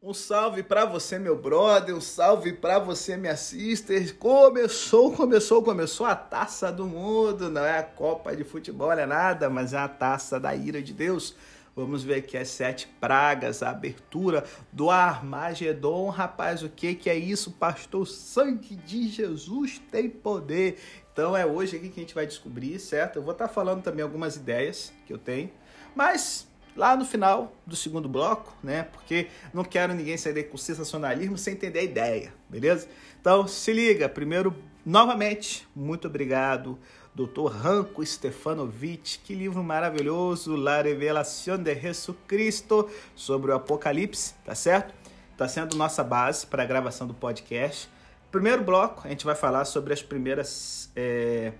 Um salve para você, meu brother, um salve para você, minha sister. Começou, começou, começou a taça do mundo. Não é a Copa de Futebol, é nada, mas é a taça da ira de Deus. Vamos ver aqui as sete pragas, a abertura do Armagedon. Rapaz, o que, que é isso, pastor? Sangue de Jesus tem poder. Então é hoje aqui que a gente vai descobrir, certo? Eu vou estar falando também algumas ideias que eu tenho, mas lá no final do segundo bloco, né? Porque não quero ninguém sair com sensacionalismo sem entender a ideia, beleza? Então se liga, primeiro, novamente, muito obrigado, Dr. Ranco Stefanovic, que livro maravilhoso, La Revelación de Jesucristo sobre o Apocalipse, tá certo? Tá sendo nossa base para a gravação do podcast. Primeiro bloco, a gente vai falar sobre as primeiras é,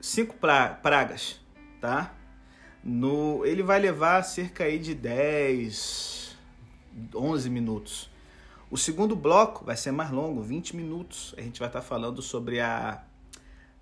cinco pragas, tá? No, ele vai levar cerca aí de 10, 11 minutos. O segundo bloco vai ser mais longo, 20 minutos. A gente vai estar falando sobre a,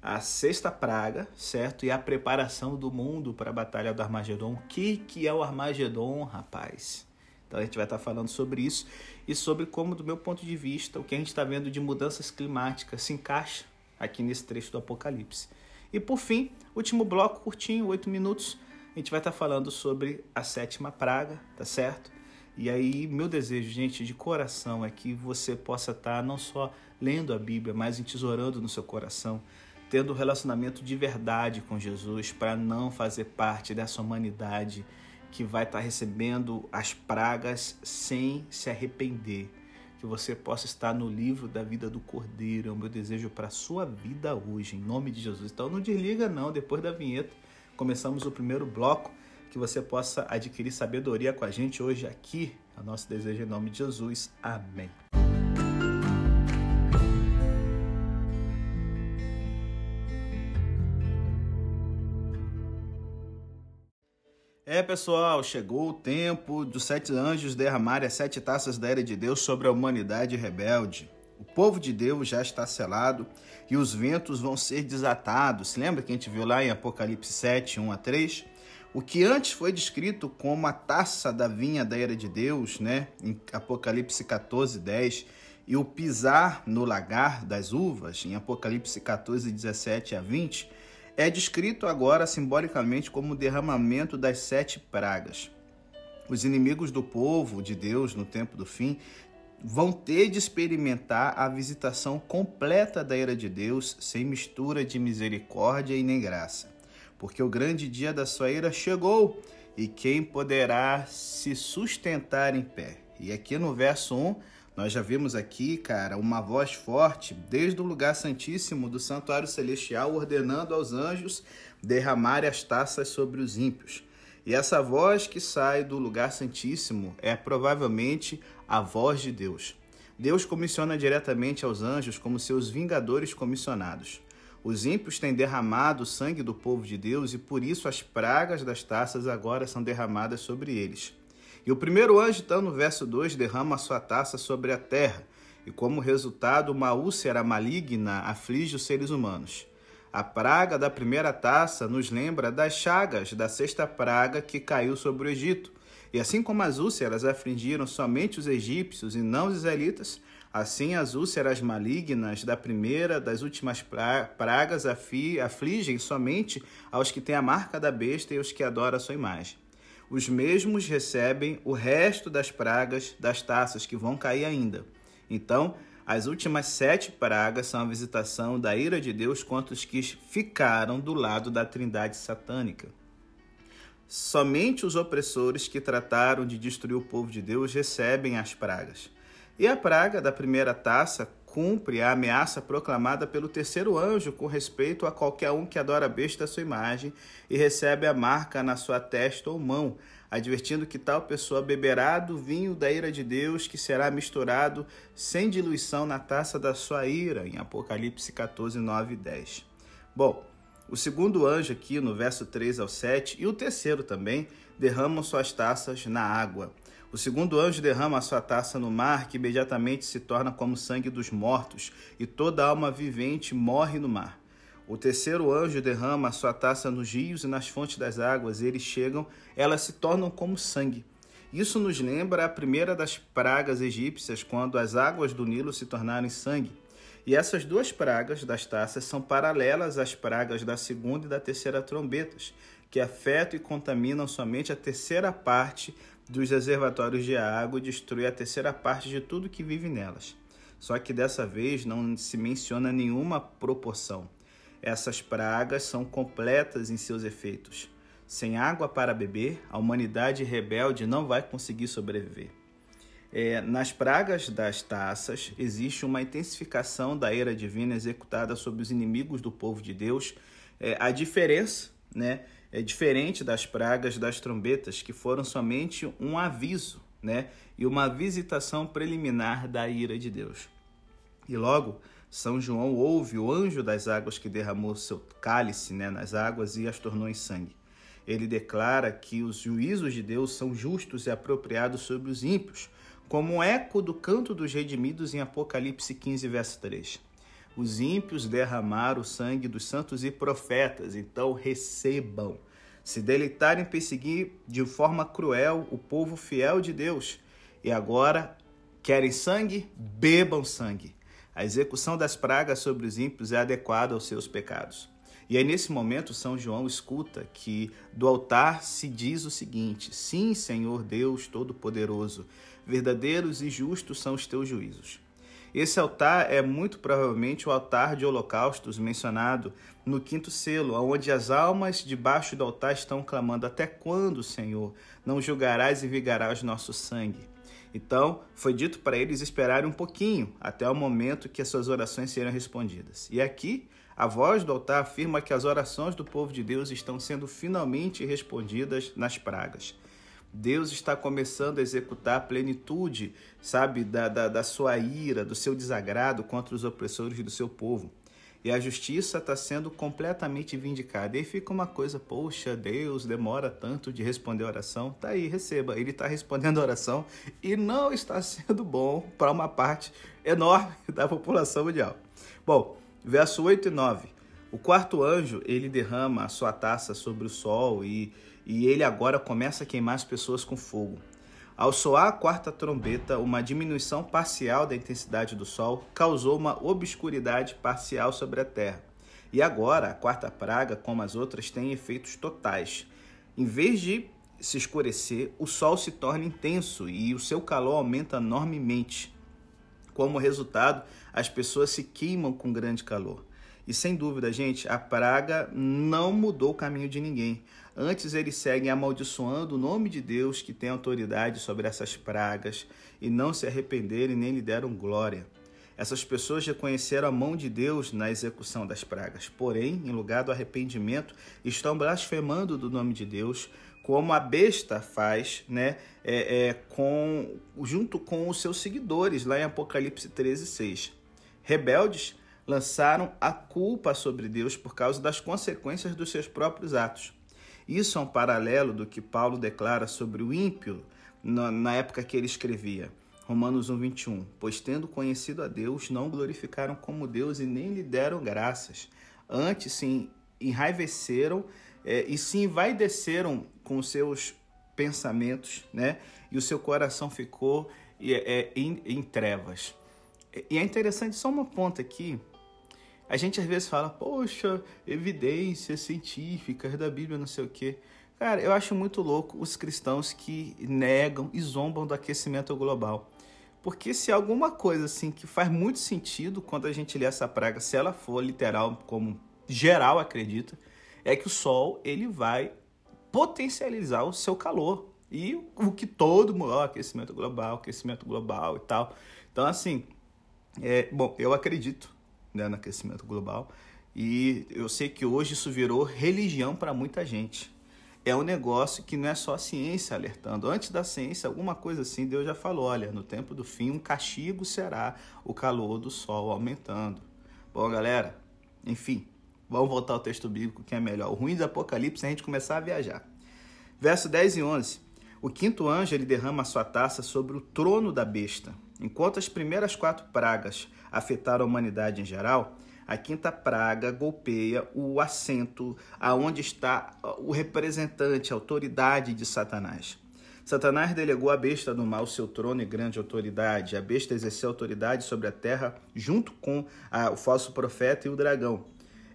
a sexta praga, certo? E a preparação do mundo para a Batalha do Armagedon. O que, que é o Armagedon, rapaz? Então a gente vai estar falando sobre isso e sobre como, do meu ponto de vista, o que a gente está vendo de mudanças climáticas se encaixa aqui nesse trecho do Apocalipse. E por fim, último bloco curtinho, 8 minutos, a gente vai estar falando sobre a sétima praga, tá certo? E aí, meu desejo, gente, de coração é que você possa estar não só lendo a Bíblia, mas entesourando no seu coração, tendo um relacionamento de verdade com Jesus, para não fazer parte dessa humanidade que vai estar recebendo as pragas sem se arrepender. Que você possa estar no livro da vida do Cordeiro. É o meu desejo para a sua vida hoje, em nome de Jesus. Então não desliga, não, depois da vinheta começamos o primeiro bloco, que você possa adquirir sabedoria com a gente hoje aqui. É o nosso desejo em nome de Jesus. Amém. É, pessoal, chegou o tempo dos sete anjos derramarem as sete taças da era de Deus sobre a humanidade rebelde. O povo de Deus já está selado e os ventos vão ser desatados. Lembra que a gente viu lá em Apocalipse 7, 1 a 3? O que antes foi descrito como a taça da vinha da era de Deus, né? em Apocalipse 14, 10, e o pisar no lagar das uvas, em Apocalipse 14, 17 a 20, é descrito agora simbolicamente como o derramamento das sete pragas. Os inimigos do povo de Deus no tempo do fim vão ter de experimentar a visitação completa da ira de Deus, sem mistura de misericórdia e nem graça. Porque o grande dia da sua ira chegou, e quem poderá se sustentar em pé? E aqui no verso 1, nós já vimos aqui, cara, uma voz forte desde o lugar santíssimo do santuário celestial ordenando aos anjos derramarem as taças sobre os ímpios. E essa voz que sai do lugar santíssimo é provavelmente a voz de Deus. Deus comissiona diretamente aos anjos como seus vingadores comissionados. Os ímpios têm derramado o sangue do povo de Deus e por isso as pragas das taças agora são derramadas sobre eles. E o primeiro anjo, então, no verso 2, derrama a sua taça sobre a terra, e como resultado, uma úlcera maligna aflige os seres humanos. A praga da primeira taça nos lembra das chagas da sexta praga que caiu sobre o Egito. E assim como as úlceras afligiram somente os egípcios e não os israelitas, assim as úlceras malignas da primeira das últimas pragas afligem somente aos que têm a marca da besta e os que adoram a sua imagem. Os mesmos recebem o resto das pragas das taças que vão cair ainda. Então, as últimas sete pragas são a visitação da ira de Deus contra os que ficaram do lado da trindade satânica. Somente os opressores que trataram de destruir o povo de Deus recebem as pragas. E a praga da primeira taça cumpre a ameaça proclamada pelo terceiro anjo com respeito a qualquer um que adora a besta à sua imagem e recebe a marca na sua testa ou mão, advertindo que tal pessoa beberá do vinho da ira de Deus, que será misturado sem diluição na taça da sua ira, em Apocalipse 14, 9 e 10. Bom, o segundo anjo aqui no verso 3 ao 7 e o terceiro também derramam suas taças na água. O segundo anjo derrama a sua taça no mar, que imediatamente se torna como sangue dos mortos, e toda alma vivente morre no mar. O terceiro anjo derrama a sua taça nos rios e nas fontes das águas, e eles chegam, elas se tornam como sangue. Isso nos lembra a primeira das pragas egípcias, quando as águas do Nilo se tornaram sangue. E essas duas pragas das taças são paralelas às pragas da segunda e da terceira trombetas, que afetam e contaminam somente a terceira parte dos reservatórios de água e destruem a terceira parte de tudo que vive nelas. Só que dessa vez não se menciona nenhuma proporção. Essas pragas são completas em seus efeitos. Sem água para beber, a humanidade rebelde não vai conseguir sobreviver. É, nas pragas das taças, existe uma intensificação da ira divina executada sobre os inimigos do povo de Deus. É, a diferença né, é diferente das pragas das trombetas, que foram somente um aviso né, e uma visitação preliminar da ira de Deus. E logo, São João ouve o anjo das águas que derramou seu cálice né, nas águas e as tornou em sangue. Ele declara que os juízos de Deus são justos e apropriados sobre os ímpios, como um eco do canto dos redimidos em Apocalipse 15, verso 3. Os ímpios derramaram o sangue dos santos e profetas, então recebam. Se deleitarem em perseguir de forma cruel o povo fiel de Deus. E agora, querem sangue? Bebam sangue. A execução das pragas sobre os ímpios é adequada aos seus pecados. E aí, nesse momento, São João escuta que do altar se diz o seguinte: Sim, Senhor Deus Todo-Poderoso, verdadeiros e justos são os teus juízos. Esse altar é muito provavelmente o altar de holocaustos mencionado no quinto selo, onde as almas debaixo do altar estão clamando: Até quando, Senhor, não julgarás e vigarás nosso sangue? Então, foi dito para eles esperarem um pouquinho até o momento que as suas orações serão respondidas. E aqui, a voz do altar afirma que as orações do povo de Deus estão sendo finalmente respondidas nas pragas. Deus está começando a executar a plenitude, sabe, da, da, da sua ira, do seu desagrado contra os opressores do seu povo e a justiça está sendo completamente vindicada. E aí fica uma coisa, poxa, Deus demora tanto de responder a oração. Tá aí, receba. Ele está respondendo a oração e não está sendo bom para uma parte enorme da população mundial. Bom, verso 8 e 9. O quarto anjo, ele derrama a sua taça sobre o sol e, e ele agora começa a queimar as pessoas com fogo. Ao soar a quarta trombeta, uma diminuição parcial da intensidade do Sol causou uma obscuridade parcial sobre a Terra. E agora, a quarta praga, como as outras, tem efeitos totais. Em vez de se escurecer, o Sol se torna intenso e o seu calor aumenta enormemente. Como resultado, as pessoas se queimam com grande calor. E sem dúvida, gente, a praga não mudou o caminho de ninguém. Antes eles seguem amaldiçoando o nome de Deus que tem autoridade sobre essas pragas e não se arrependeram e nem lhe deram glória. Essas pessoas reconheceram a mão de Deus na execução das pragas, porém, em lugar do arrependimento, estão blasfemando do nome de Deus, como a besta faz, né, é, é, com, junto com os seus seguidores, lá em Apocalipse 13, 6. Rebeldes, lançaram a culpa sobre Deus por causa das consequências dos seus próprios atos. Isso é um paralelo do que Paulo declara sobre o ímpio na época que ele escrevia. Romanos 1, 21. Pois tendo conhecido a Deus, não glorificaram como Deus e nem lhe deram graças. Antes se enraiveceram é, e se envaideceram com seus pensamentos, né? E o seu coração ficou é, em, em trevas. E é interessante, só uma ponta aqui, a gente às vezes fala, poxa, evidências científicas da Bíblia, não sei o quê. Cara, eu acho muito louco os cristãos que negam e zombam do aquecimento global. Porque se alguma coisa assim que faz muito sentido quando a gente lê essa praga, se ela for literal, como geral acredita, é que o sol ele vai potencializar o seu calor. E o que todo mundo, oh, aquecimento global, aquecimento global e tal. Então, assim, é, bom, eu acredito né, no aquecimento global. E eu sei que hoje isso virou religião para muita gente. É um negócio que não é só a ciência alertando. Antes da ciência, alguma coisa assim, Deus já falou: olha, no tempo do fim, um castigo será o calor do sol aumentando. Bom, galera, enfim, vamos voltar ao texto bíblico que é melhor. O ruim do Apocalipse é a gente começar a viajar. Verso 10 e 11. O quinto anjo ele derrama a sua taça sobre o trono da besta. Enquanto as primeiras quatro pragas afetaram a humanidade em geral, a quinta praga golpeia o assento aonde está o representante, a autoridade de Satanás. Satanás delegou à besta do mal seu trono e grande autoridade. A besta exerceu autoridade sobre a terra junto com a, o falso profeta e o dragão.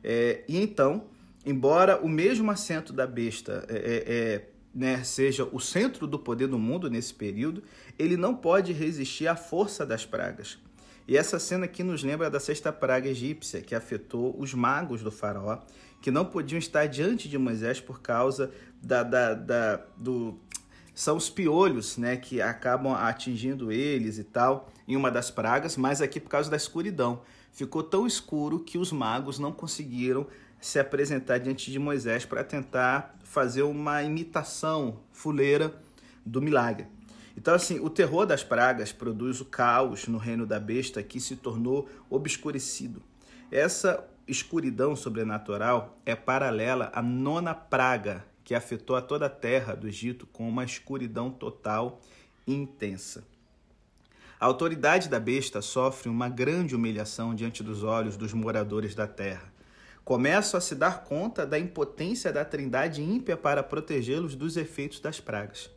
É, e então, embora o mesmo assento da besta é, é, é, né, seja o centro do poder do mundo nesse período, ele não pode resistir à força das pragas. E essa cena aqui nos lembra da sexta praga egípcia, que afetou os magos do faraó, que não podiam estar diante de Moisés por causa da, da, da do, são os piolhos, né, que acabam atingindo eles e tal, em uma das pragas, mas aqui por causa da escuridão. Ficou tão escuro que os magos não conseguiram se apresentar diante de Moisés para tentar fazer uma imitação fuleira do milagre. Então, assim, o terror das pragas produz o caos no reino da besta que se tornou obscurecido. Essa escuridão sobrenatural é paralela à nona praga que afetou a toda a terra do Egito com uma escuridão total e intensa. A autoridade da besta sofre uma grande humilhação diante dos olhos dos moradores da terra. Começam a se dar conta da impotência da trindade ímpia para protegê-los dos efeitos das pragas.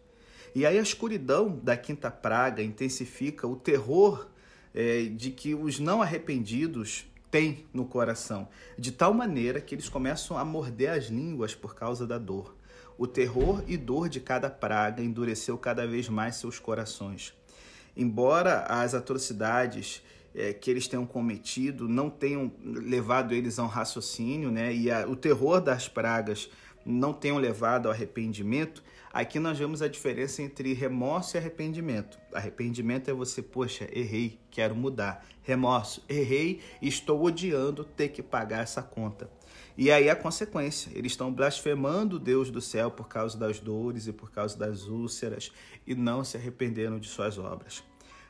E aí a escuridão da quinta praga intensifica o terror é, de que os não arrependidos têm no coração, de tal maneira que eles começam a morder as línguas por causa da dor. O terror e dor de cada praga endureceu cada vez mais seus corações. Embora as atrocidades é, que eles tenham cometido não tenham levado eles a um raciocínio, né, e a, o terror das pragas não tenham levado ao arrependimento, aqui nós vemos a diferença entre remorso e arrependimento. Arrependimento é você, poxa, errei, quero mudar. Remorso, errei estou odiando ter que pagar essa conta. E aí a consequência, eles estão blasfemando o Deus do céu por causa das dores e por causa das úlceras e não se arrependeram de suas obras.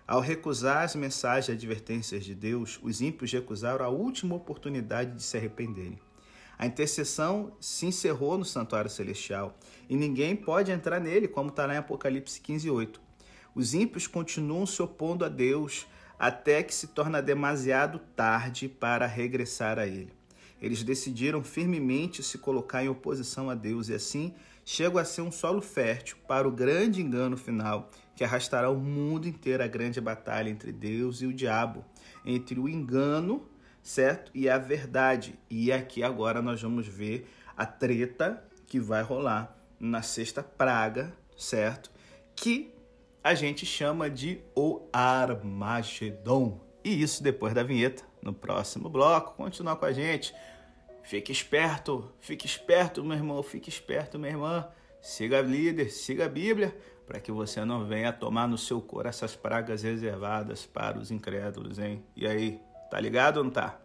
Ao recusar as mensagens e advertências de Deus, os ímpios recusaram a última oportunidade de se arrependerem. A intercessão se encerrou no santuário celestial e ninguém pode entrar nele, como está lá em Apocalipse 15, 8. Os ímpios continuam se opondo a Deus até que se torna demasiado tarde para regressar a ele. Eles decidiram firmemente se colocar em oposição a Deus e assim chegam a ser um solo fértil para o grande engano final que arrastará o mundo inteiro a grande batalha entre Deus e o diabo, entre o engano, certo? E a verdade. E aqui agora nós vamos ver a treta que vai rolar na sexta praga, certo? Que a gente chama de o Armagedon. E isso depois da vinheta, no próximo bloco. Continua com a gente. Fique esperto, fique esperto, meu irmão, fique esperto, minha irmã. Siga a líder, siga a Bíblia, para que você não venha tomar no seu corpo essas pragas reservadas para os incrédulos, hein? E aí, tá ligado ou não tá?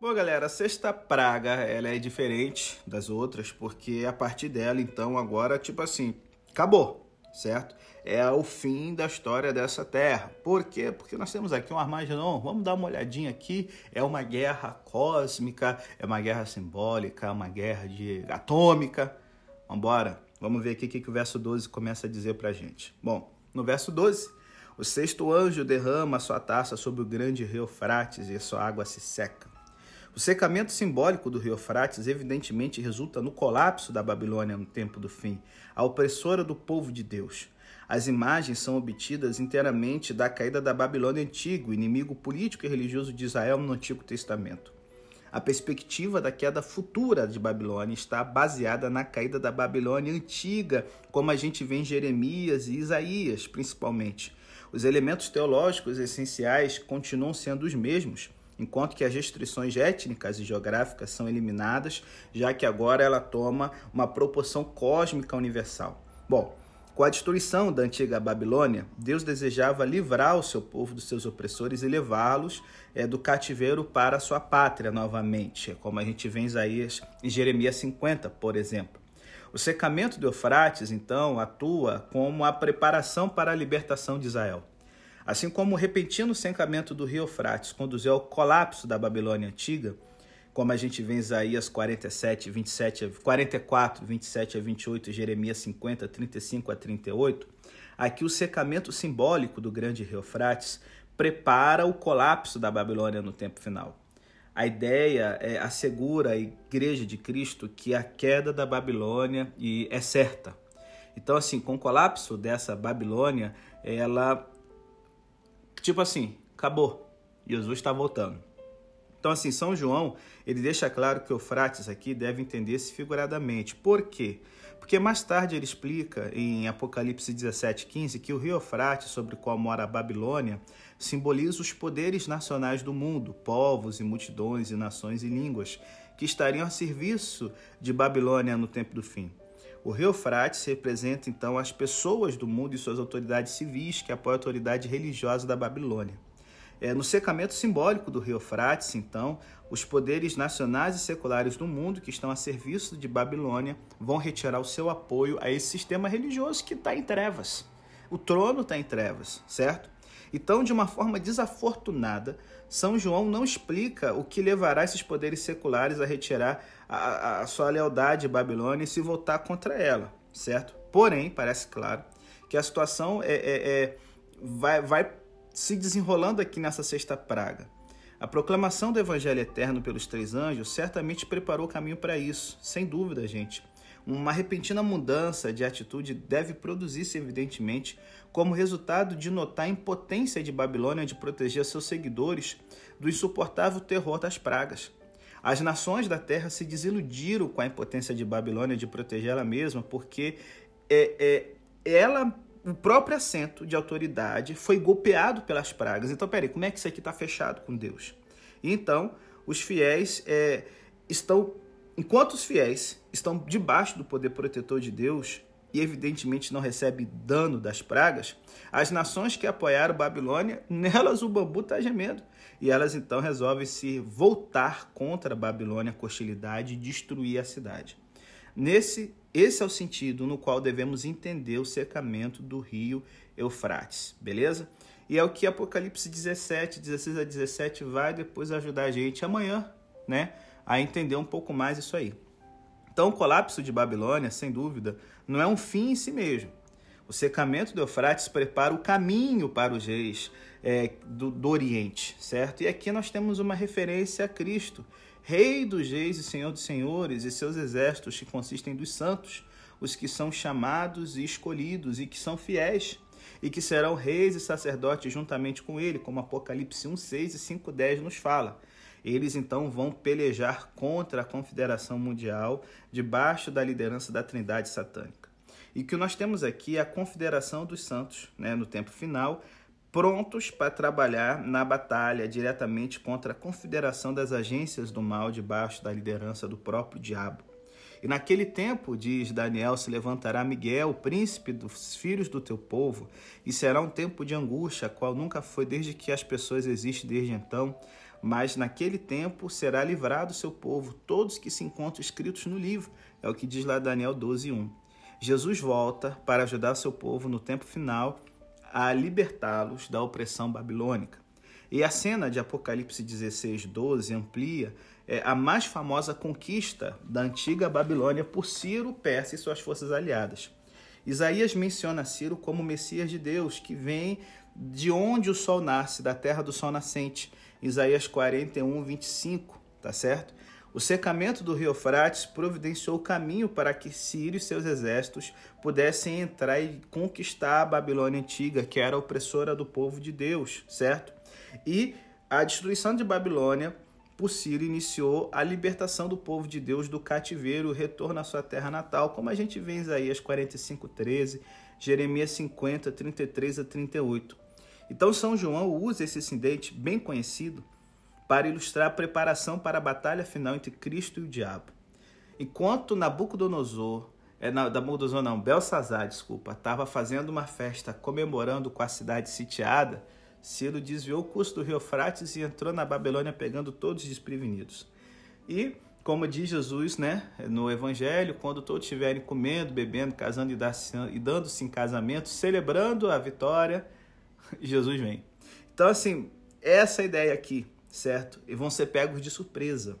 Bom, galera, a sexta praga, ela é diferente das outras, porque a partir dela, então, agora, tipo assim, acabou, certo? é o fim da história dessa terra. Por quê? Porque nós temos aqui um Armagedon. Vamos dar uma olhadinha aqui. É uma guerra cósmica, é uma guerra simbólica, uma guerra de atômica. Vamos embora. Vamos ver aqui o que o verso 12 começa a dizer para a gente. Bom, no verso 12, o sexto anjo derrama sua taça sobre o grande rio Frates e sua água se seca. O secamento simbólico do rio Frates evidentemente resulta no colapso da Babilônia no tempo do fim, a opressora do povo de Deus. As imagens são obtidas inteiramente da caída da Babilônia antiga, inimigo político e religioso de Israel no Antigo Testamento. A perspectiva da queda futura de Babilônia está baseada na caída da Babilônia antiga, como a gente vê em Jeremias e Isaías, principalmente. Os elementos teológicos essenciais continuam sendo os mesmos, enquanto que as restrições étnicas e geográficas são eliminadas, já que agora ela toma uma proporção cósmica universal. Bom, com a destruição da antiga Babilônia, Deus desejava livrar o seu povo dos seus opressores e levá-los é, do cativeiro para a sua pátria novamente, como a gente vê em Isaías e Jeremias 50, por exemplo. O secamento de Eufrates, então, atua como a preparação para a libertação de Israel. Assim como o repentino secamento do rio Eufrates conduziu ao colapso da Babilônia antiga, como a gente vê em Isaías 47, 27, 44, 27 a 28, Jeremias 50, 35 a 38, aqui o secamento simbólico do grande rio Eufrates prepara o colapso da Babilônia no tempo final. a ideia é, assegura a igreja de Cristo que a queda da Babilônia é certa. Então, assim, com o colapso dessa Babilônia, ela. Tipo assim, acabou. Jesus está voltando. Então, assim, São João, ele deixa claro que o Frates aqui deve entender-se figuradamente. Por quê? Porque mais tarde ele explica em Apocalipse 17, 15 que o rio Eufrates, sobre o qual mora a Babilônia, simboliza os poderes nacionais do mundo, povos e multidões e nações e línguas, que estariam a serviço de Babilônia no tempo do fim. O rio Eufrates representa então as pessoas do mundo e suas autoridades civis que apoiam a autoridade religiosa da Babilônia. É, no secamento simbólico do rio Eufrates, então, os poderes nacionais e seculares do mundo que estão a serviço de Babilônia vão retirar o seu apoio a esse sistema religioso que está em trevas. O trono está em trevas, certo? Então, de uma forma desafortunada, São João não explica o que levará esses poderes seculares a retirar a, a sua lealdade à Babilônia e se voltar contra ela, certo? Porém, parece claro que a situação é, é, é vai, vai se desenrolando aqui nessa sexta praga. A proclamação do Evangelho eterno pelos três anjos certamente preparou o caminho para isso, sem dúvida, gente. Uma repentina mudança de atitude deve produzir-se, evidentemente, como resultado de notar a impotência de Babilônia de proteger seus seguidores do insuportável terror das pragas. As nações da terra se desiludiram com a impotência de Babilônia de proteger ela mesma, porque é, é, ela o próprio assento de autoridade foi golpeado pelas pragas. Então, peraí, como é que isso aqui está fechado com Deus? Então, os fiéis é, estão, enquanto os fiéis estão debaixo do poder protetor de Deus e evidentemente não recebem dano das pragas, as nações que apoiaram Babilônia, nelas o bambu está gemendo. E elas então resolvem se voltar contra a Babilônia com hostilidade e destruir a cidade. Nesse esse é o sentido no qual devemos entender o secamento do rio Eufrates, beleza? E é o que Apocalipse 17, 16 a 17 vai depois ajudar a gente amanhã, né, a entender um pouco mais isso aí. Então, o colapso de Babilônia, sem dúvida, não é um fim em si mesmo. O secamento do Eufrates prepara o caminho para os reis é, do, do Oriente, certo? E aqui nós temos uma referência a Cristo, Rei dos reis e Senhor dos senhores, e seus exércitos que consistem dos santos, os que são chamados e escolhidos e que são fiéis, e que serão reis e sacerdotes juntamente com ele, como Apocalipse 1, 6 e 5, 10 nos fala. Eles então vão pelejar contra a confederação mundial debaixo da liderança da Trindade satânica. E que nós temos aqui é a confederação dos santos, né, no tempo final, prontos para trabalhar na batalha diretamente contra a confederação das agências do mal debaixo da liderança do próprio diabo. E naquele tempo, diz Daniel, se levantará Miguel, príncipe dos filhos do teu povo, e será um tempo de angústia, qual nunca foi desde que as pessoas existem desde então. Mas naquele tempo será livrado o seu povo, todos que se encontram escritos no livro. É o que diz lá Daniel 12, 1. Jesus volta para ajudar seu povo no tempo final a libertá-los da opressão babilônica. E a cena de Apocalipse 16, 12 amplia é, a mais famosa conquista da antiga Babilônia por Ciro, Persa e suas forças aliadas. Isaías menciona Ciro como Messias de Deus, que vem de onde o sol nasce, da terra do sol nascente. Isaías 41, 25, tá certo? O secamento do rio Eufrates providenciou o caminho para que Ciro e seus exércitos pudessem entrar e conquistar a Babilônia antiga, que era opressora do povo de Deus, certo? E a destruição de Babilônia por Ciro iniciou a libertação do povo de Deus do cativeiro, o retorno à sua terra natal, como a gente vê em Isaías 45, 13, Jeremias 50, 33 a 38. Então São João usa esse incidente bem conhecido para ilustrar a preparação para a batalha final entre Cristo e o diabo. Enquanto Nabucodonosor, é, Nabucodonosor não, Belsazar, desculpa, estava fazendo uma festa comemorando com a cidade sitiada, Ciro desviou o curso do rio Frates e entrou na Babilônia pegando todos desprevenidos. E, como diz Jesus né, no Evangelho, quando todos estiverem comendo, bebendo, casando e dando-se em casamento, celebrando a vitória, Jesus vem. Então, assim, essa ideia aqui certo? E vão ser pegos de surpresa.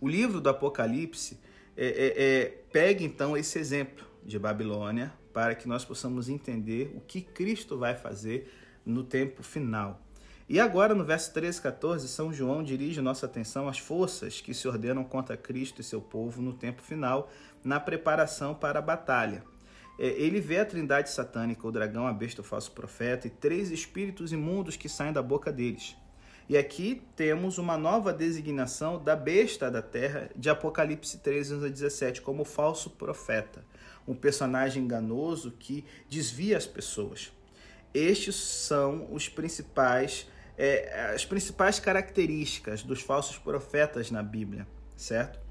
O livro do Apocalipse é, é, é, pega então esse exemplo de Babilônia para que nós possamos entender o que Cristo vai fazer no tempo final. E agora, no verso 13 e 14, São João dirige nossa atenção às forças que se ordenam contra Cristo e seu povo no tempo final, na preparação para a batalha. É, ele vê a trindade satânica, o dragão, a besta, o falso profeta e três espíritos imundos que saem da boca deles. E aqui temos uma nova designação da besta da terra de Apocalipse 13, 17, como falso profeta, um personagem enganoso que desvia as pessoas. Estes são os principais, é, as principais características dos falsos profetas na Bíblia, certo?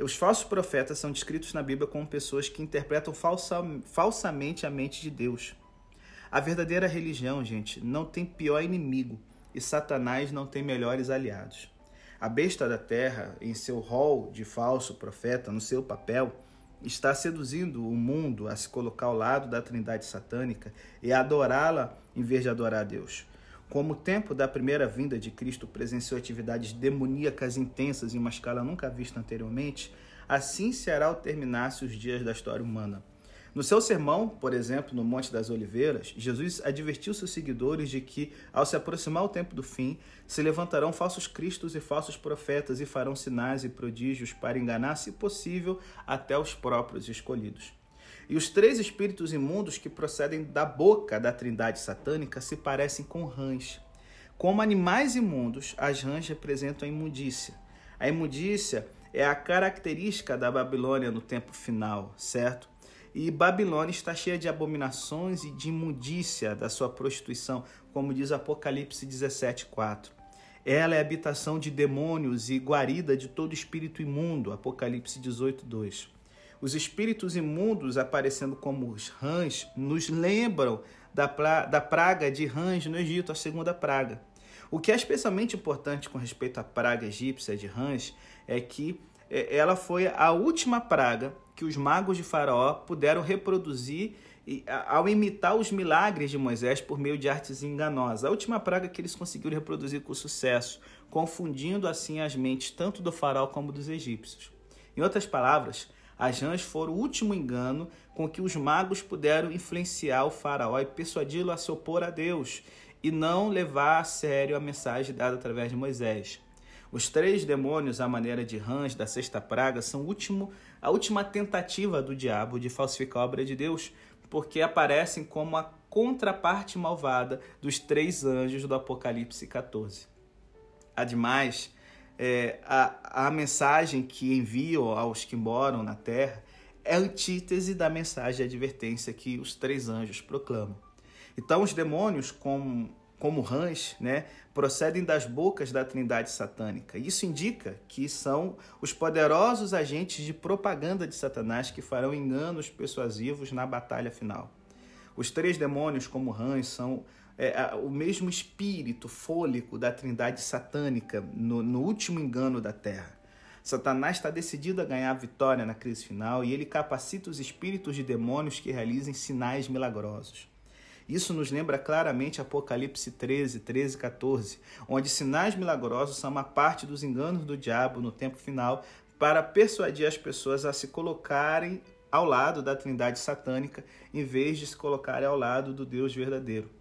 Os falsos profetas são descritos na Bíblia como pessoas que interpretam falsa, falsamente a mente de Deus. A verdadeira religião, gente, não tem pior inimigo e Satanás não tem melhores aliados. A besta da terra, em seu rol de falso profeta, no seu papel, está seduzindo o mundo a se colocar ao lado da trindade satânica e adorá-la em vez de adorar a Deus. Como o tempo da primeira vinda de Cristo presenciou atividades demoníacas intensas em uma escala nunca vista anteriormente, assim será ao terminar-se os dias da história humana. No seu sermão, por exemplo, no Monte das Oliveiras, Jesus advertiu seus seguidores de que, ao se aproximar o tempo do fim, se levantarão falsos cristos e falsos profetas e farão sinais e prodígios para enganar, se possível, até os próprios escolhidos. E os três espíritos imundos que procedem da boca da trindade satânica se parecem com rãs. Como animais imundos, as rãs representam a imundícia. A imundícia é a característica da Babilônia no tempo final, certo? E Babilônia está cheia de abominações e de imundícia da sua prostituição, como diz Apocalipse 17:4. Ela é habitação de demônios e guarida de todo espírito imundo, Apocalipse 18:2. Os espíritos imundos aparecendo como os rãs nos lembram da, pra, da praga de rãs no Egito, a segunda praga. O que é especialmente importante com respeito à praga egípcia de rãs é que é, ela foi a última praga que os magos de Faraó puderam reproduzir ao imitar os milagres de Moisés por meio de artes enganosas. A última praga que eles conseguiram reproduzir com sucesso, confundindo assim as mentes tanto do faraó como dos egípcios. Em outras palavras, as rãs foram o último engano com que os magos puderam influenciar o faraó e persuadi-lo a se opor a Deus e não levar a sério a mensagem dada através de Moisés. Os três demônios, à maneira de rãs da sexta praga, são último, a última tentativa do diabo de falsificar a obra de Deus, porque aparecem como a contraparte malvada dos três anjos do Apocalipse 14. Ademais, é, a, a mensagem que enviam aos que moram na terra é antítese da mensagem de advertência que os três anjos proclamam. Então, os demônios, como, como rãs, né, procedem das bocas da trindade satânica. Isso indica que são os poderosos agentes de propaganda de Satanás que farão enganos persuasivos na batalha final. Os três demônios, como rãs, são é, o mesmo espírito fôlico da trindade satânica no, no último engano da terra. Satanás está decidido a ganhar a vitória na crise final e ele capacita os espíritos de demônios que realizem sinais milagrosos. Isso nos lembra claramente Apocalipse 13, 13 e 14, onde sinais milagrosos são uma parte dos enganos do diabo no tempo final para persuadir as pessoas a se colocarem ao lado da trindade satânica em vez de se colocarem ao lado do Deus verdadeiro.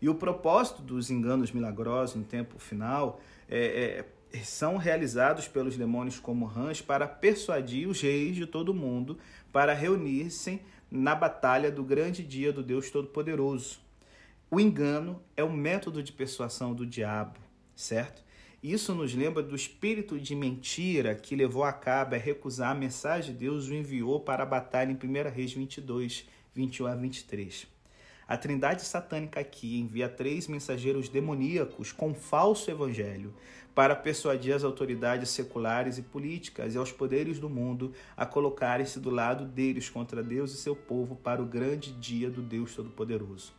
E o propósito dos enganos milagrosos no tempo final é, é, são realizados pelos demônios como rãs para persuadir os reis de todo o mundo para reunir-se na batalha do grande dia do Deus Todo-Poderoso. O engano é o método de persuasão do diabo, certo? Isso nos lembra do espírito de mentira que levou a cabo a recusar a mensagem de Deus o enviou para a batalha em 1 Reis 22, 21 a 23. A trindade satânica aqui envia três mensageiros demoníacos com falso evangelho para persuadir as autoridades seculares e políticas e aos poderes do mundo a colocarem-se do lado deles contra Deus e seu povo para o grande dia do Deus Todo-Poderoso.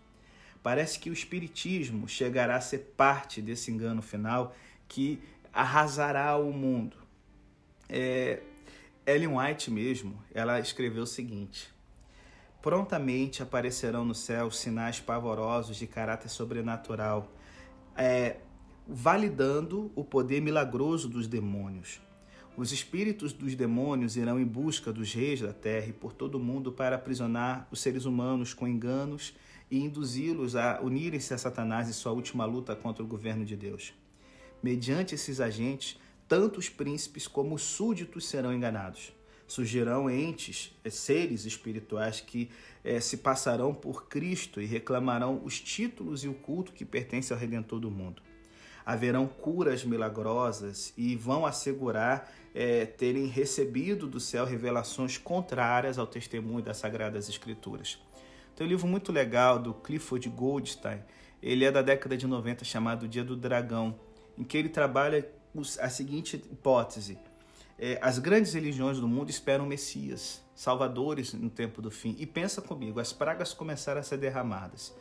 Parece que o Espiritismo chegará a ser parte desse engano final que arrasará o mundo. É, Ellen White mesmo, ela escreveu o seguinte: prontamente aparecerão no céu sinais pavorosos de caráter sobrenatural, é, validando o poder milagroso dos demônios. Os espíritos dos demônios irão em busca dos reis da terra e por todo o mundo para aprisionar os seres humanos com enganos e induzi-los a unirem-se a Satanás em sua última luta contra o governo de Deus. Mediante esses agentes, tanto os príncipes como os súditos serão enganados. Surgirão entes, eh, seres espirituais que eh, se passarão por Cristo e reclamarão os títulos e o culto que pertence ao Redentor do mundo. Haverão curas milagrosas e vão assegurar eh, terem recebido do céu revelações contrárias ao testemunho das Sagradas Escrituras. Tem um livro muito legal do Clifford Goldstein, ele é da década de 90, chamado Dia do Dragão, em que ele trabalha a seguinte hipótese: é, as grandes religiões do mundo esperam Messias, salvadores no tempo do fim. E pensa comigo, as pragas começaram a ser derramadas.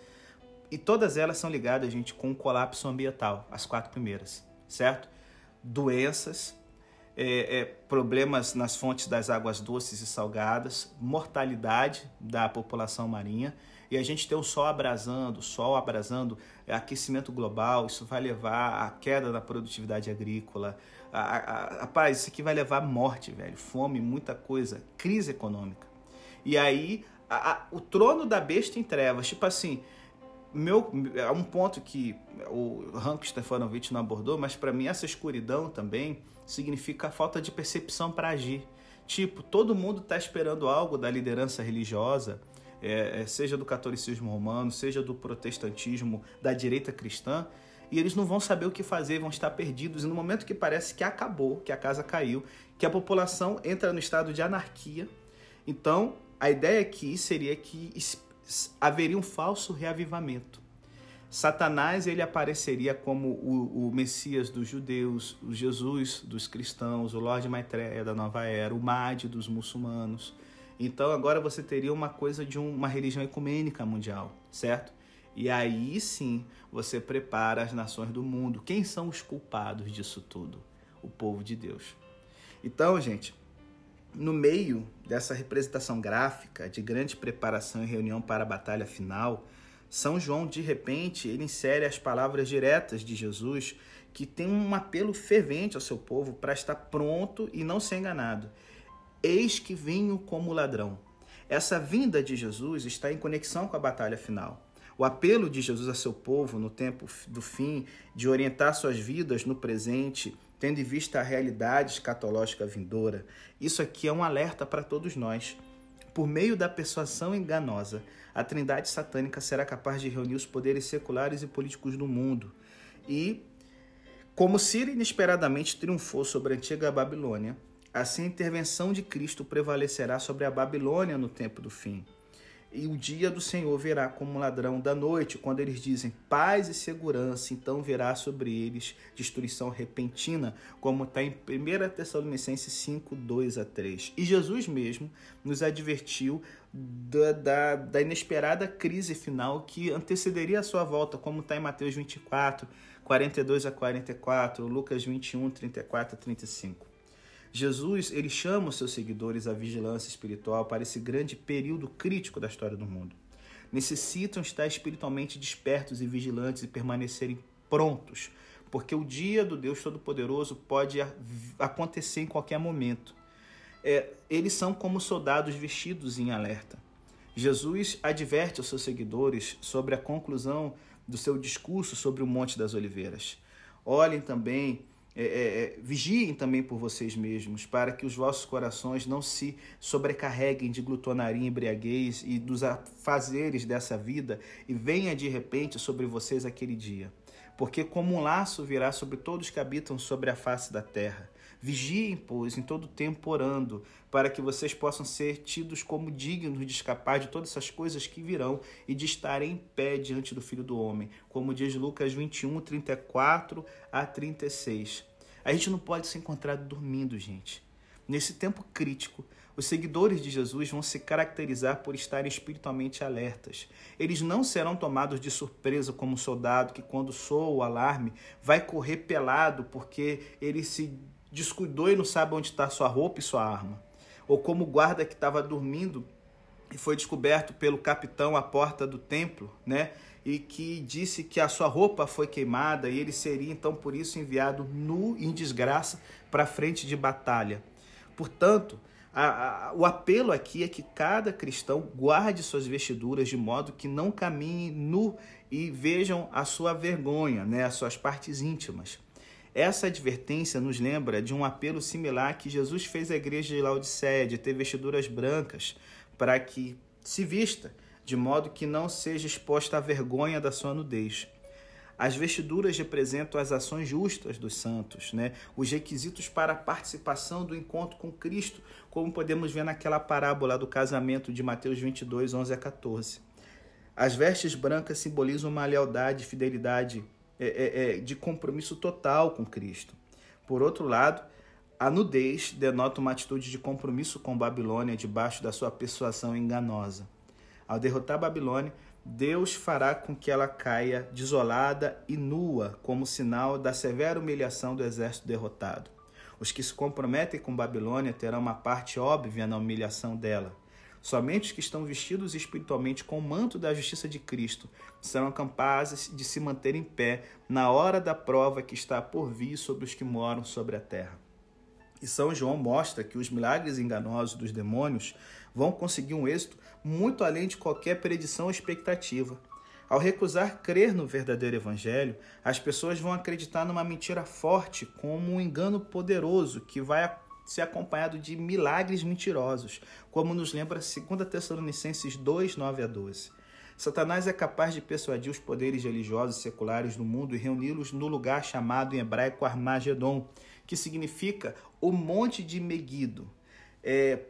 E todas elas são ligadas, gente, com o colapso ambiental, as quatro primeiras, certo? Doenças, é, é, problemas nas fontes das águas doces e salgadas, mortalidade da população marinha e a gente tem o sol abrasando, o sol abrasando, é, aquecimento global, isso vai levar à queda da produtividade agrícola. A, a, a, rapaz, isso aqui vai levar morte, velho, fome, muita coisa, crise econômica. E aí, o trono da besta em trevas, tipo assim, meu, é um ponto que o Hank Stefanovich não abordou, mas para mim essa escuridão também significa a falta de percepção para agir. Tipo, todo mundo está esperando algo da liderança religiosa, é, é, seja do catolicismo romano, seja do protestantismo, da direita cristã, e eles não vão saber o que fazer, vão estar perdidos. E no momento que parece que acabou, que a casa caiu, que a população entra no estado de anarquia, então a ideia aqui seria que haveria um falso reavivamento. Satanás ele apareceria como o, o, Messias dos judeus, o Jesus dos cristãos, o Lorde Maitreya da nova era, o Mahdi dos muçulmanos. Então agora você teria uma coisa de uma religião ecumênica mundial, certo? E aí sim você prepara as nações do mundo. Quem são os culpados disso tudo? O povo de Deus. Então, gente, no meio dessa representação gráfica de grande preparação e reunião para a batalha final, São João, de repente, ele insere as palavras diretas de Jesus, que tem um apelo fervente ao seu povo para estar pronto e não ser enganado. Eis que venho como ladrão. Essa vinda de Jesus está em conexão com a batalha final. O apelo de Jesus a seu povo no tempo do fim, de orientar suas vidas no presente, tendo em vista a realidade escatológica vindoura, isso aqui é um alerta para todos nós. Por meio da persuasão enganosa, a trindade satânica será capaz de reunir os poderes seculares e políticos do mundo. E, como Ciro inesperadamente triunfou sobre a antiga Babilônia, assim a intervenção de Cristo prevalecerá sobre a Babilônia no tempo do fim. E o dia do Senhor virá como um ladrão da noite, quando eles dizem paz e segurança, então virá sobre eles destruição repentina, como está em 1 Tessalonicenses 5, 2 a 3. E Jesus mesmo nos advertiu da, da, da inesperada crise final que antecederia a sua volta, como está em Mateus 24, 42 a 44, Lucas 21, 34 a 35. Jesus ele chama os seus seguidores à vigilância espiritual para esse grande período crítico da história do mundo. Necessitam estar espiritualmente despertos e vigilantes e permanecerem prontos, porque o dia do Deus Todo-Poderoso pode acontecer em qualquer momento. É, eles são como soldados vestidos em alerta. Jesus adverte aos seus seguidores sobre a conclusão do seu discurso sobre o Monte das Oliveiras. Olhem também é, é, é, vigiem também por vocês mesmos, para que os vossos corações não se sobrecarreguem de glutonaria embriaguez e dos afazeres dessa vida, e venha de repente sobre vocês aquele dia. Porque como um laço virá sobre todos que habitam sobre a face da terra. Vigiem, pois, em todo tempo orando, para que vocês possam ser tidos como dignos de escapar de todas essas coisas que virão e de estarem em pé diante do Filho do Homem, como diz Lucas 21, 34 a 36. A gente não pode se encontrar dormindo, gente. Nesse tempo crítico, os seguidores de Jesus vão se caracterizar por estarem espiritualmente alertas. Eles não serão tomados de surpresa como um soldado que, quando soa o alarme, vai correr pelado porque ele se descuidou e não sabe onde está sua roupa e sua arma. Ou como o guarda que estava dormindo e foi descoberto pelo capitão à porta do templo, né? E que disse que a sua roupa foi queimada e ele seria então por isso enviado nu em desgraça para a frente de batalha. Portanto, a, a, o apelo aqui é que cada cristão guarde suas vestiduras de modo que não caminhe nu e vejam a sua vergonha, né, as suas partes íntimas. Essa advertência nos lembra de um apelo similar que Jesus fez à igreja de Laodiceia, de ter vestiduras brancas, para que se vista, de modo que não seja exposta à vergonha da sua nudez. As vestiduras representam as ações justas dos santos, né? os requisitos para a participação do encontro com Cristo, como podemos ver naquela parábola do casamento de Mateus 22, 11 a 14. As vestes brancas simbolizam uma lealdade, fidelidade, é, é, é, de compromisso total com Cristo. Por outro lado, a nudez denota uma atitude de compromisso com Babilônia debaixo da sua persuasão enganosa. Ao derrotar Babilônia, Deus fará com que ela caia desolada e nua, como sinal da severa humilhação do exército derrotado. Os que se comprometem com Babilônia terão uma parte óbvia na humilhação dela. Somente os que estão vestidos espiritualmente com o manto da justiça de Cristo serão capazes de se manter em pé na hora da prova que está por vir sobre os que moram sobre a terra. E São João mostra que os milagres enganosos dos demônios vão conseguir um êxito muito além de qualquer predição ou expectativa. Ao recusar crer no verdadeiro evangelho, as pessoas vão acreditar numa mentira forte, como um engano poderoso que vai ser acompanhado de milagres mentirosos, como nos lembra 2 Tessalonicenses 2, 9 a 12. Satanás é capaz de persuadir os poderes religiosos seculares do mundo e reuni-los no lugar chamado em hebraico Armagedon, que significa o monte de Meguido. É,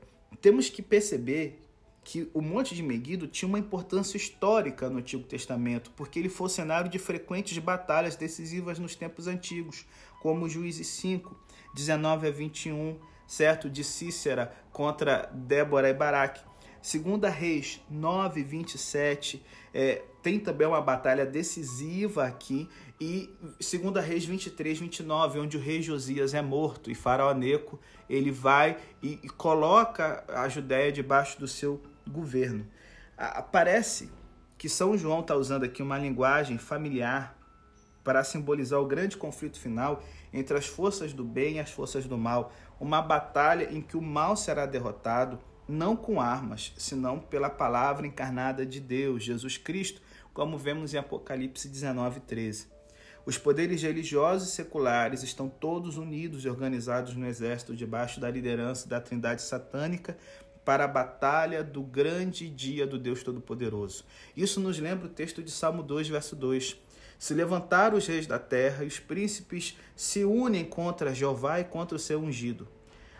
temos que perceber que o Monte de Meguido tinha uma importância histórica no Antigo Testamento, porque ele foi cenário de frequentes batalhas decisivas nos tempos antigos, como Juízes 5, 19 a 21, certo? De Cícera contra Débora e Baraque. Segunda Reis 9, 27, é, tem também uma batalha decisiva aqui. E Segunda Reis 23, 29, onde o rei Josias é morto e Faraó Neco, ele vai e, e coloca a Judéia debaixo do seu governo. Parece que São João está usando aqui uma linguagem familiar para simbolizar o grande conflito final entre as forças do bem e as forças do mal, uma batalha em que o mal será derrotado não com armas, senão pela palavra encarnada de Deus, Jesus Cristo, como vemos em Apocalipse 19, 13. Os poderes religiosos e seculares estão todos unidos e organizados no exército debaixo da liderança da Trindade satânica para a batalha do grande dia do Deus Todo-Poderoso. Isso nos lembra o texto de Salmo 2, verso 2. Se levantaram os reis da terra e os príncipes se unem contra Jeová e contra o seu ungido.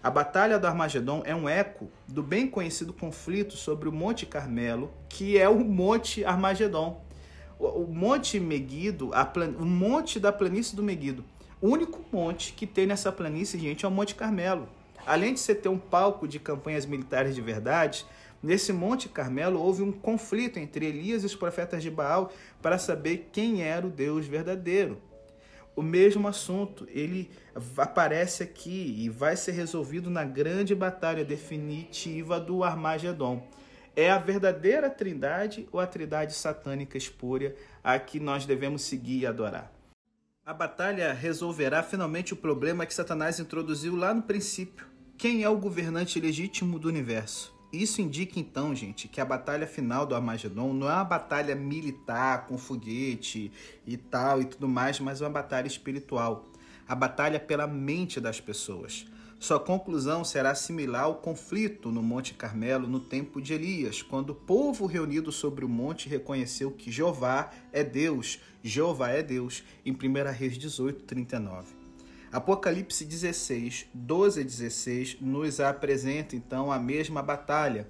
A Batalha do Armagedon é um eco do bem conhecido conflito sobre o Monte Carmelo, que é o Monte Armagedon. O Monte Meguido, plan... o monte da planície do Meguido. O único monte que tem nessa planície, gente, é o Monte Carmelo. Além de você ter um palco de campanhas militares de verdade, nesse Monte Carmelo houve um conflito entre Elias e os profetas de Baal para saber quem era o Deus verdadeiro. O mesmo assunto, ele aparece aqui e vai ser resolvido na grande batalha definitiva do Armagedon. É a verdadeira trindade ou a trindade satânica espúria a que nós devemos seguir e adorar? A batalha resolverá finalmente o problema que Satanás introduziu lá no princípio. Quem é o governante legítimo do universo? Isso indica então, gente, que a batalha final do Armagedon não é uma batalha militar com foguete e tal e tudo mais, mas é uma batalha espiritual. A batalha pela mente das pessoas. Sua conclusão será similar ao conflito no Monte Carmelo no tempo de Elias, quando o povo reunido sobre o monte reconheceu que Jeová é Deus, Jeová é Deus, em 1 Reis 18, 39. Apocalipse 16, 12 a 16 nos apresenta então a mesma batalha,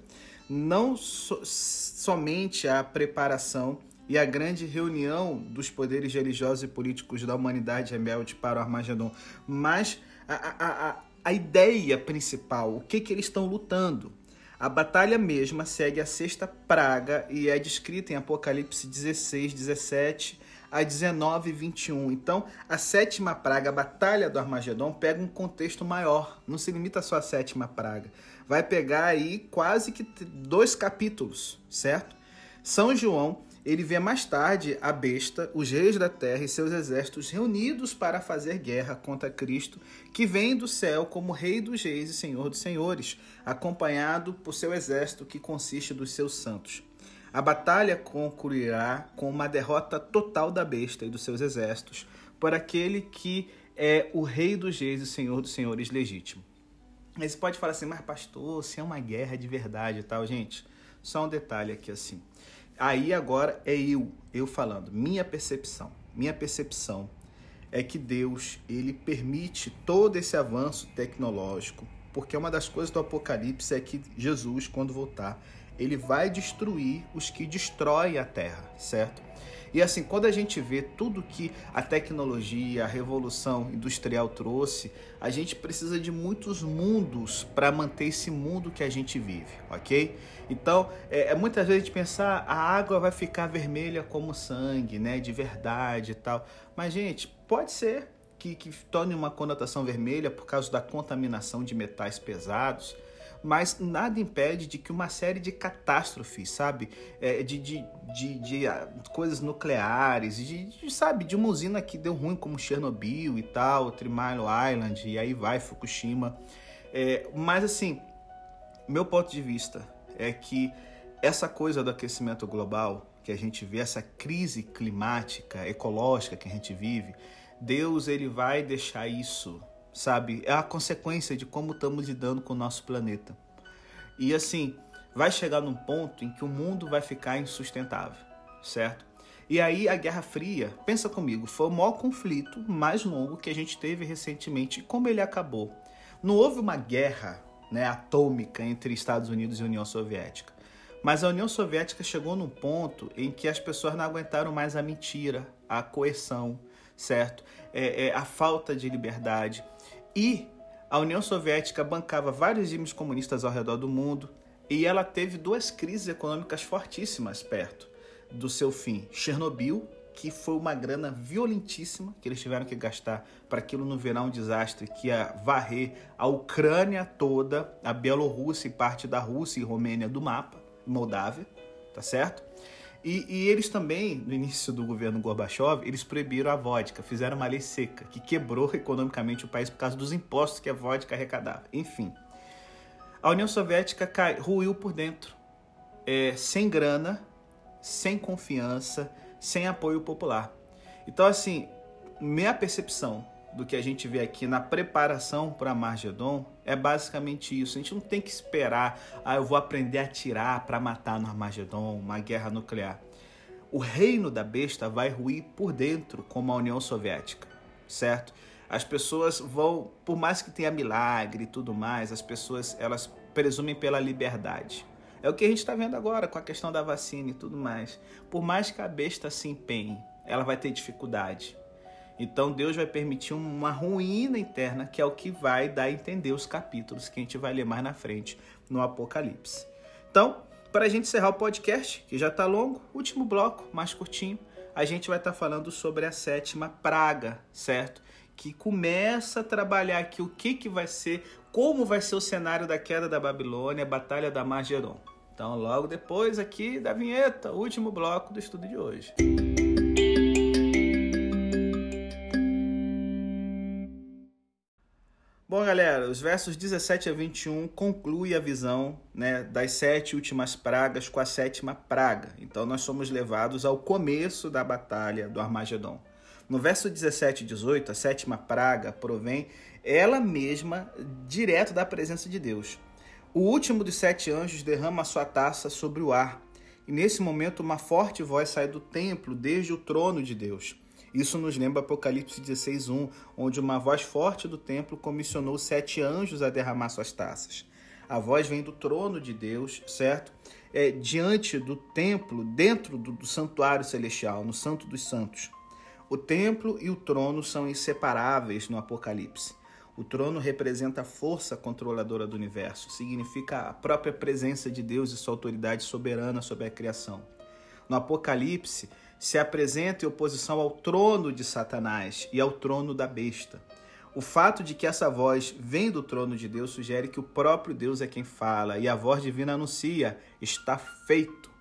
não so somente a preparação e a grande reunião dos poderes religiosos e políticos da humanidade rebelde para o Armagedon, mas a, a, a a ideia principal, o que, que eles estão lutando. A batalha mesma segue a sexta praga e é descrita em Apocalipse 16, 17 a 19 21. Então, a sétima praga, a batalha do Armagedon, pega um contexto maior, não se limita só à sétima praga. vai pegar aí quase que dois capítulos, certo? São João, ele vê mais tarde a besta, os reis da terra e seus exércitos reunidos para fazer guerra contra Cristo, que vem do céu como rei dos reis e senhor dos senhores, acompanhado por seu exército que consiste dos seus santos. A batalha concluirá com uma derrota total da besta e dos seus exércitos por aquele que é o rei dos reis e senhor dos senhores legítimo. Aí você pode falar assim, mas pastor, se é uma guerra de verdade e tal, gente, só um detalhe aqui assim. Aí agora é eu, eu falando, minha percepção. Minha percepção é que Deus, ele permite todo esse avanço tecnológico, porque uma das coisas do Apocalipse é que Jesus, quando voltar, ele vai destruir os que destroem a terra, certo? E assim, quando a gente vê tudo que a tecnologia, a revolução industrial trouxe, a gente precisa de muitos mundos para manter esse mundo que a gente vive, ok? Então, é, é, muitas vezes a gente pensar a água vai ficar vermelha como sangue, né? De verdade e tal. Mas, gente, pode ser que, que torne uma conotação vermelha por causa da contaminação de metais pesados mas nada impede de que uma série de catástrofes, sabe, é, de, de, de, de, ah, coisas nucleares, de, de, sabe, de uma usina que deu ruim como Chernobyl e tal, Three Island, e aí vai Fukushima. É, mas assim, meu ponto de vista é que essa coisa do aquecimento global, que a gente vê, essa crise climática, ecológica que a gente vive, Deus ele vai deixar isso sabe? É a consequência de como estamos lidando com o nosso planeta. E assim, vai chegar num ponto em que o mundo vai ficar insustentável, certo? E aí a Guerra Fria, pensa comigo, foi o maior conflito mais longo que a gente teve recentemente. Como ele acabou? Não houve uma guerra né, atômica entre Estados Unidos e União Soviética. Mas a União Soviética chegou num ponto em que as pessoas não aguentaram mais a mentira, a coerção, certo? É, é, a falta de liberdade. E a União Soviética bancava vários regimes comunistas ao redor do mundo e ela teve duas crises econômicas fortíssimas perto do seu fim. Chernobyl, que foi uma grana violentíssima que eles tiveram que gastar para aquilo não virar um desastre que ia varrer a Ucrânia toda, a Bielorrússia e parte da Rússia e Romênia do mapa, Moldávia, tá certo? E, e, eles também, no início do governo Gorbachev, eles proibiram a vodka, fizeram uma lei seca, que quebrou economicamente o país por causa dos impostos que a vodka arrecadava. Enfim, a União Soviética cai, ruiu por dentro, é, sem grana, sem confiança, sem apoio popular. Então, assim, minha percepção do que a gente vê aqui na preparação para Margedon é basicamente isso. A gente não tem que esperar, ah, eu vou aprender a atirar para matar no Armagedon, uma guerra nuclear. O reino da besta vai ruir por dentro, como a União Soviética, certo? As pessoas vão, por mais que tenha milagre e tudo mais, as pessoas elas presumem pela liberdade. É o que a gente está vendo agora com a questão da vacina e tudo mais. Por mais que a besta se empenhe, ela vai ter dificuldade então Deus vai permitir uma ruína interna, que é o que vai dar a entender os capítulos que a gente vai ler mais na frente no Apocalipse. Então, para a gente encerrar o podcast, que já está longo, último bloco, mais curtinho, a gente vai estar tá falando sobre a sétima praga, certo? Que começa a trabalhar aqui o que, que vai ser, como vai ser o cenário da queda da Babilônia, a batalha da Margeron. Então, logo depois aqui da vinheta, último bloco do estudo de hoje. Bom, galera, os versos 17 a 21 conclui a visão né, das sete últimas pragas com a sétima praga. Então, nós somos levados ao começo da batalha do Armagedon. No verso 17 e 18, a sétima praga provém ela mesma direto da presença de Deus. O último dos sete anjos derrama sua taça sobre o ar, e nesse momento uma forte voz sai do templo desde o trono de Deus. Isso nos lembra Apocalipse 16:1, onde uma voz forte do templo comissionou sete anjos a derramar suas taças. A voz vem do trono de Deus, certo? É, diante do templo, dentro do, do santuário celestial, no Santo dos Santos. O templo e o trono são inseparáveis no Apocalipse. O trono representa a força controladora do universo, significa a própria presença de Deus e sua autoridade soberana sobre a criação. No Apocalipse, se apresenta em oposição ao trono de Satanás e ao trono da besta. O fato de que essa voz vem do trono de Deus sugere que o próprio Deus é quem fala e a voz divina anuncia: está feito.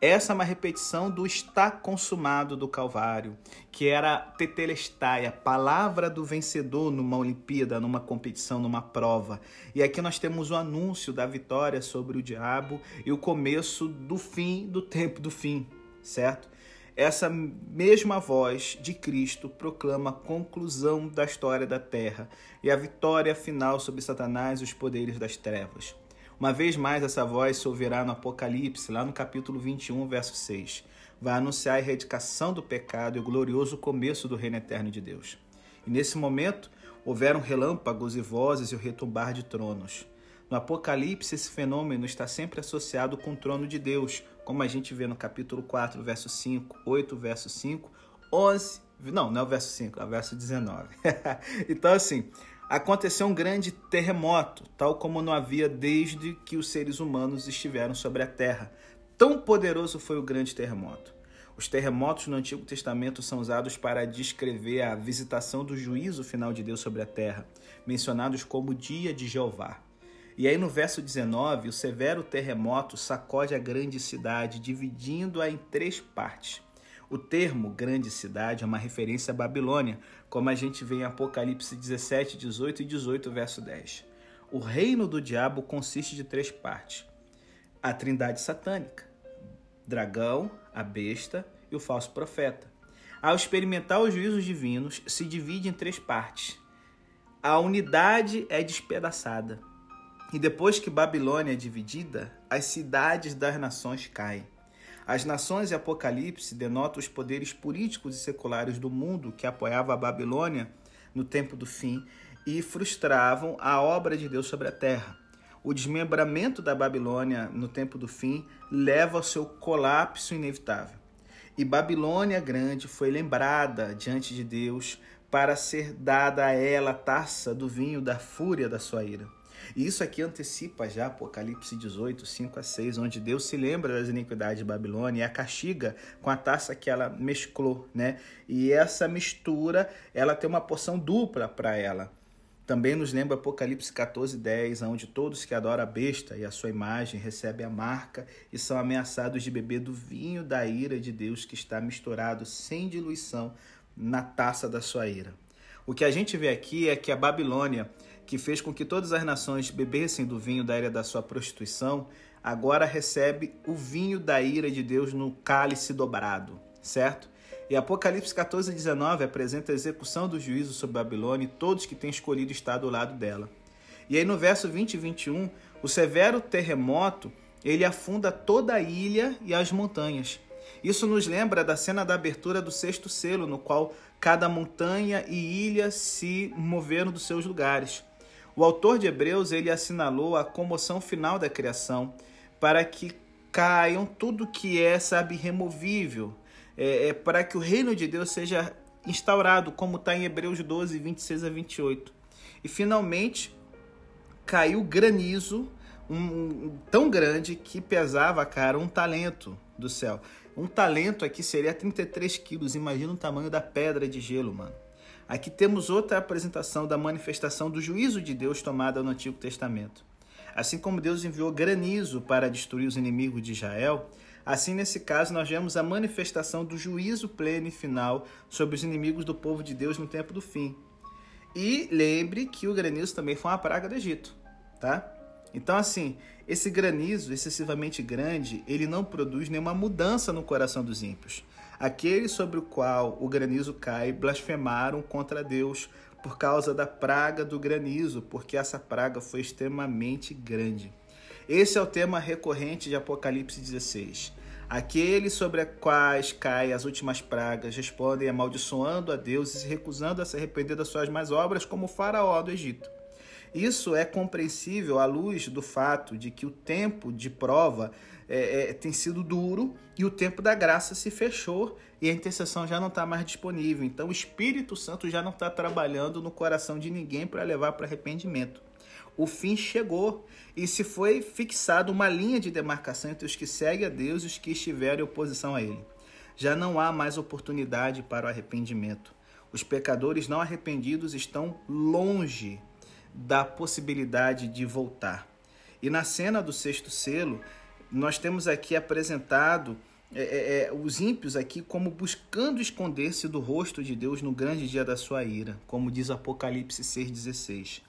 Essa é uma repetição do está consumado do Calvário, que era tetelestai, a palavra do vencedor numa Olimpíada, numa competição, numa prova. E aqui nós temos o anúncio da vitória sobre o diabo e o começo do fim do tempo do fim, certo? Essa mesma voz de Cristo proclama a conclusão da história da terra e a vitória final sobre Satanás e os poderes das trevas. Uma vez mais, essa voz se ouvirá no Apocalipse, lá no capítulo 21, verso 6. Vai anunciar a erradicação do pecado e o glorioso começo do reino eterno de Deus. E nesse momento, houveram relâmpagos e vozes e o retumbar de tronos. No Apocalipse, esse fenômeno está sempre associado com o trono de Deus, como a gente vê no capítulo 4, verso 5, 8, verso 5, 11, não, não é o verso 5, é o verso 19. então, assim, aconteceu um grande terremoto, tal como não havia desde que os seres humanos estiveram sobre a Terra. Tão poderoso foi o grande terremoto. Os terremotos no Antigo Testamento são usados para descrever a visitação do juízo final de Deus sobre a terra, mencionados como dia de Jeová. E aí no verso 19, o severo terremoto sacode a grande cidade, dividindo-a em três partes. O termo grande cidade é uma referência à Babilônia, como a gente vê em Apocalipse 17, 18 e 18, verso 10. O reino do diabo consiste de três partes: a trindade satânica, dragão, a besta e o falso profeta. Ao experimentar os juízos divinos, se divide em três partes. A unidade é despedaçada. E depois que Babilônia é dividida, as cidades das nações caem. As nações e Apocalipse denotam os poderes políticos e seculares do mundo que apoiava a Babilônia no tempo do fim e frustravam a obra de Deus sobre a terra. O desmembramento da Babilônia no tempo do fim leva ao seu colapso inevitável. E Babilônia grande foi lembrada diante de Deus para ser dada a ela a taça do vinho da fúria da sua ira. E isso aqui antecipa já Apocalipse 18, 5 a 6, onde Deus se lembra das iniquidades de Babilônia e a castiga com a taça que ela mesclou, né? E essa mistura, ela tem uma porção dupla para ela. Também nos lembra Apocalipse 14, 10, onde todos que adoram a besta e a sua imagem recebem a marca e são ameaçados de beber do vinho da ira de Deus que está misturado sem diluição na taça da sua ira. O que a gente vê aqui é que a Babilônia que fez com que todas as nações bebessem do vinho da ira da sua prostituição, agora recebe o vinho da ira de Deus no cálice dobrado, certo? E Apocalipse 14, 19 apresenta a execução do juízo sobre Babilônia e todos que têm escolhido estar do lado dela. E aí no verso 20 e 21, o severo terremoto, ele afunda toda a ilha e as montanhas. Isso nos lembra da cena da abertura do sexto selo, no qual cada montanha e ilha se moveram dos seus lugares. O autor de Hebreus ele assinalou a comoção final da criação para que caiam tudo que é, sabe, removível, é, é para que o reino de Deus seja instaurado, como está em Hebreus 12, 26 a 28. E finalmente caiu granizo um, um, tão grande que pesava, cara, um talento do céu. Um talento aqui seria 33 quilos. Imagina o tamanho da pedra de gelo, mano. Aqui temos outra apresentação da manifestação do juízo de Deus tomada no Antigo Testamento. Assim como Deus enviou granizo para destruir os inimigos de Israel, assim nesse caso nós vemos a manifestação do juízo pleno e final sobre os inimigos do povo de Deus no tempo do fim. E lembre que o granizo também foi uma praga do Egito, tá? Então assim, esse granizo excessivamente grande, ele não produz nenhuma mudança no coração dos ímpios. Aqueles sobre o qual o granizo cai blasfemaram contra Deus por causa da praga do granizo, porque essa praga foi extremamente grande. Esse é o tema recorrente de Apocalipse 16. Aqueles sobre os quais caem as últimas pragas respondem amaldiçoando a Deus e se recusando a se arrepender das suas más obras, como o faraó do Egito. Isso é compreensível à luz do fato de que o tempo de prova é, é, tem sido duro e o tempo da graça se fechou e a intercessão já não está mais disponível. Então o Espírito Santo já não está trabalhando no coração de ninguém para levar para arrependimento. O fim chegou e se foi fixado uma linha de demarcação entre os que seguem a Deus e os que estiverem em oposição a Ele. Já não há mais oportunidade para o arrependimento. Os pecadores não arrependidos estão longe da possibilidade de voltar. E na cena do sexto selo, nós temos aqui apresentado é, é, é os ímpios aqui como buscando esconder-se do rosto de Deus no grande dia da sua ira, como diz Apocalipse 6,16.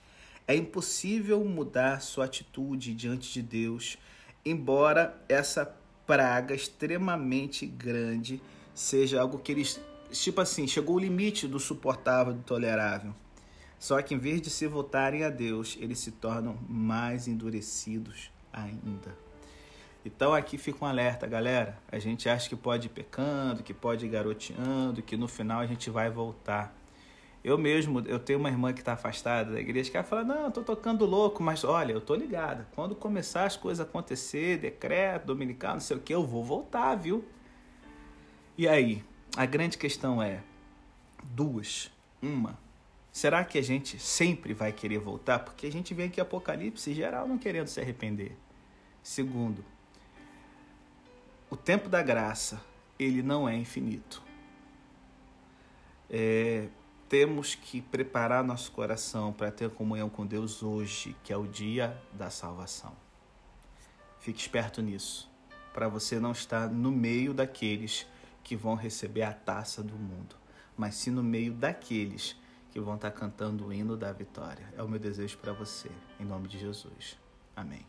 É impossível mudar sua atitude diante de Deus, embora essa praga extremamente grande seja algo que eles, tipo assim, chegou o limite do suportável, do tolerável. Só que em vez de se voltarem a Deus, eles se tornam mais endurecidos ainda. Então aqui fica um alerta, galera. A gente acha que pode ir pecando, que pode ir garoteando, que no final a gente vai voltar. Eu mesmo, eu tenho uma irmã que está afastada da igreja que ela fala, não, eu tô tocando louco, mas olha, eu tô ligada. Quando começar as coisas a acontecer, decreto, dominical, não sei o que, eu vou voltar, viu? E aí, a grande questão é duas. Uma, será que a gente sempre vai querer voltar? Porque a gente vê aqui Apocalipse geral não querendo se arrepender. Segundo, o tempo da graça, ele não é infinito. É, temos que preparar nosso coração para ter comunhão com Deus hoje, que é o dia da salvação. Fique esperto nisso, para você não estar no meio daqueles que vão receber a taça do mundo, mas sim no meio daqueles que vão estar cantando o hino da vitória. É o meu desejo para você, em nome de Jesus. Amém.